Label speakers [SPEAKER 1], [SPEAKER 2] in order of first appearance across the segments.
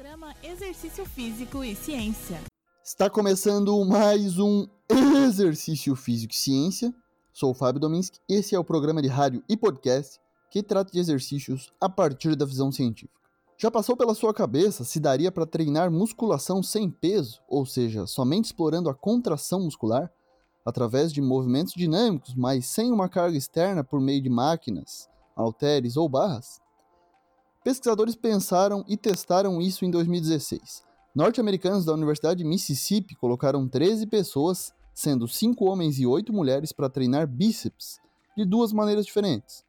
[SPEAKER 1] Programa Exercício Físico e Ciência.
[SPEAKER 2] Está começando mais um Exercício Físico e Ciência. Sou o Fábio Dominski e esse é o programa de rádio e podcast que trata de exercícios a partir da visão científica. Já passou pela sua cabeça se daria para treinar musculação sem peso, ou seja, somente explorando a contração muscular, através de movimentos dinâmicos, mas sem uma carga externa por meio de máquinas, halteres ou barras? Pesquisadores pensaram e testaram isso em 2016. Norte-americanos da Universidade de Mississippi colocaram 13 pessoas, sendo 5 homens e 8 mulheres, para treinar bíceps de duas maneiras diferentes.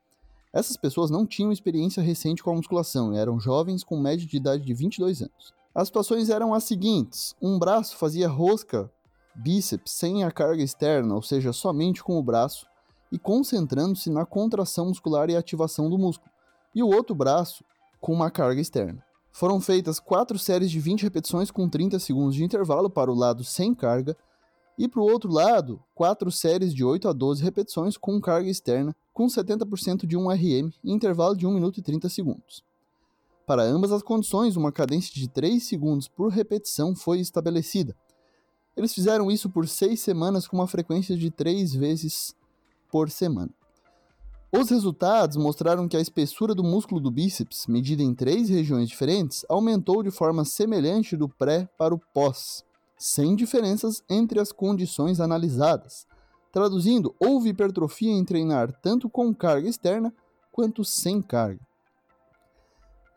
[SPEAKER 2] Essas pessoas não tinham experiência recente com a musculação, eram jovens com média de idade de 22 anos. As situações eram as seguintes: um braço fazia rosca bíceps sem a carga externa, ou seja, somente com o braço, e concentrando-se na contração muscular e ativação do músculo, e o outro braço com uma carga externa. Foram feitas quatro séries de 20 repetições com 30 segundos de intervalo para o lado sem carga, e para o outro lado, quatro séries de 8 a 12 repetições com carga externa, com 70% de 1 RM e intervalo de 1 minuto e 30 segundos. Para ambas as condições, uma cadência de 3 segundos por repetição foi estabelecida. Eles fizeram isso por 6 semanas com uma frequência de 3 vezes por semana. Os resultados mostraram que a espessura do músculo do bíceps, medida em três regiões diferentes, aumentou de forma semelhante do pré para o pós, sem diferenças entre as condições analisadas. Traduzindo, houve hipertrofia em treinar tanto com carga externa quanto sem carga.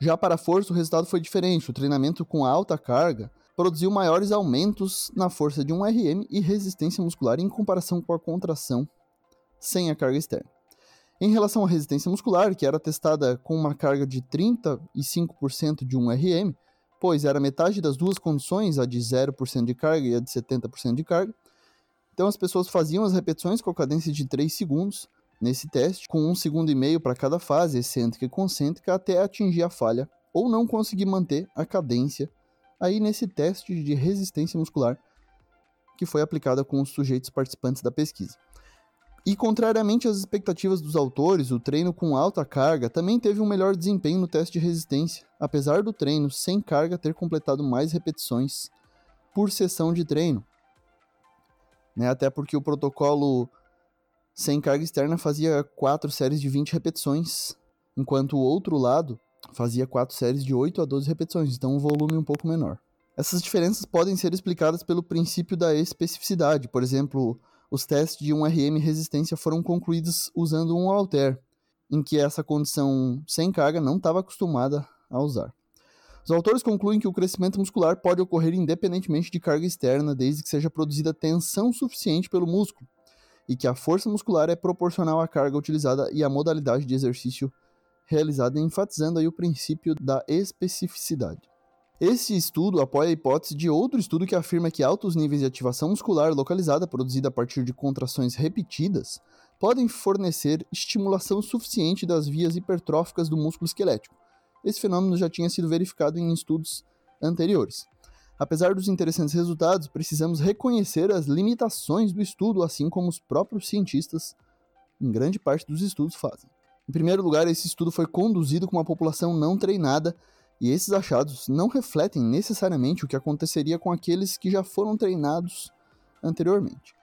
[SPEAKER 2] Já para a força, o resultado foi diferente. O treinamento com alta carga produziu maiores aumentos na força de um RM e resistência muscular em comparação com a contração sem a carga externa. Em relação à resistência muscular, que era testada com uma carga de 35% de 1 RM, pois era metade das duas condições, a de 0% de carga e a de 70% de carga. Então as pessoas faziam as repetições com a cadência de 3 segundos nesse teste, com 1 segundo e meio para cada fase, excêntrica e concêntrica, até atingir a falha ou não conseguir manter a cadência aí nesse teste de resistência muscular que foi aplicada com os sujeitos participantes da pesquisa. E contrariamente às expectativas dos autores, o treino com alta carga também teve um melhor desempenho no teste de resistência, apesar do treino sem carga ter completado mais repetições por sessão de treino. Né? Até porque o protocolo sem carga externa fazia 4 séries de 20 repetições, enquanto o outro lado fazia 4 séries de 8 a 12 repetições, então um volume um pouco menor. Essas diferenças podem ser explicadas pelo princípio da especificidade, por exemplo, os testes de 1RM resistência foram concluídos usando um halter, em que essa condição sem carga não estava acostumada a usar. Os autores concluem que o crescimento muscular pode ocorrer independentemente de carga externa, desde que seja produzida tensão suficiente pelo músculo, e que a força muscular é proporcional à carga utilizada e à modalidade de exercício realizada, enfatizando aí o princípio da especificidade. Esse estudo apoia a hipótese de outro estudo que afirma que altos níveis de ativação muscular localizada produzida a partir de contrações repetidas podem fornecer estimulação suficiente das vias hipertróficas do músculo esquelético. Esse fenômeno já tinha sido verificado em estudos anteriores. Apesar dos interessantes resultados, precisamos reconhecer as limitações do estudo, assim como os próprios cientistas, em grande parte dos estudos, fazem. Em primeiro lugar, esse estudo foi conduzido com uma população não treinada e esses achados não refletem necessariamente o que aconteceria com aqueles que já foram treinados anteriormente.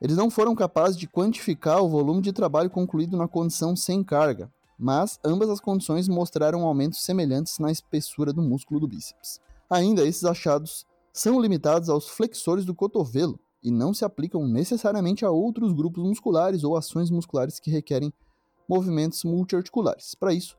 [SPEAKER 2] Eles não foram capazes de quantificar o volume de trabalho concluído na condição sem carga, mas ambas as condições mostraram aumentos semelhantes na espessura do músculo do bíceps. Ainda, esses achados são limitados aos flexores do cotovelo e não se aplicam necessariamente a outros grupos musculares ou ações musculares que requerem movimentos multiarticulares. Para isso,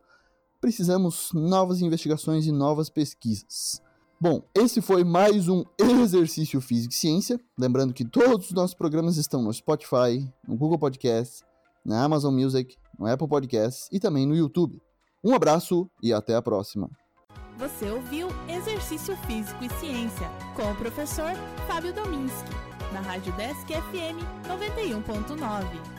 [SPEAKER 2] precisamos novas investigações e novas pesquisas. Bom, esse foi mais um Exercício Físico e Ciência. Lembrando que todos os nossos programas estão no Spotify, no Google Podcasts, na Amazon Music, no Apple Podcasts e também no YouTube. Um abraço e até a próxima.
[SPEAKER 1] Você ouviu Exercício Físico e Ciência com o professor Fábio Dominski, na Rádio Desk FM 91.9.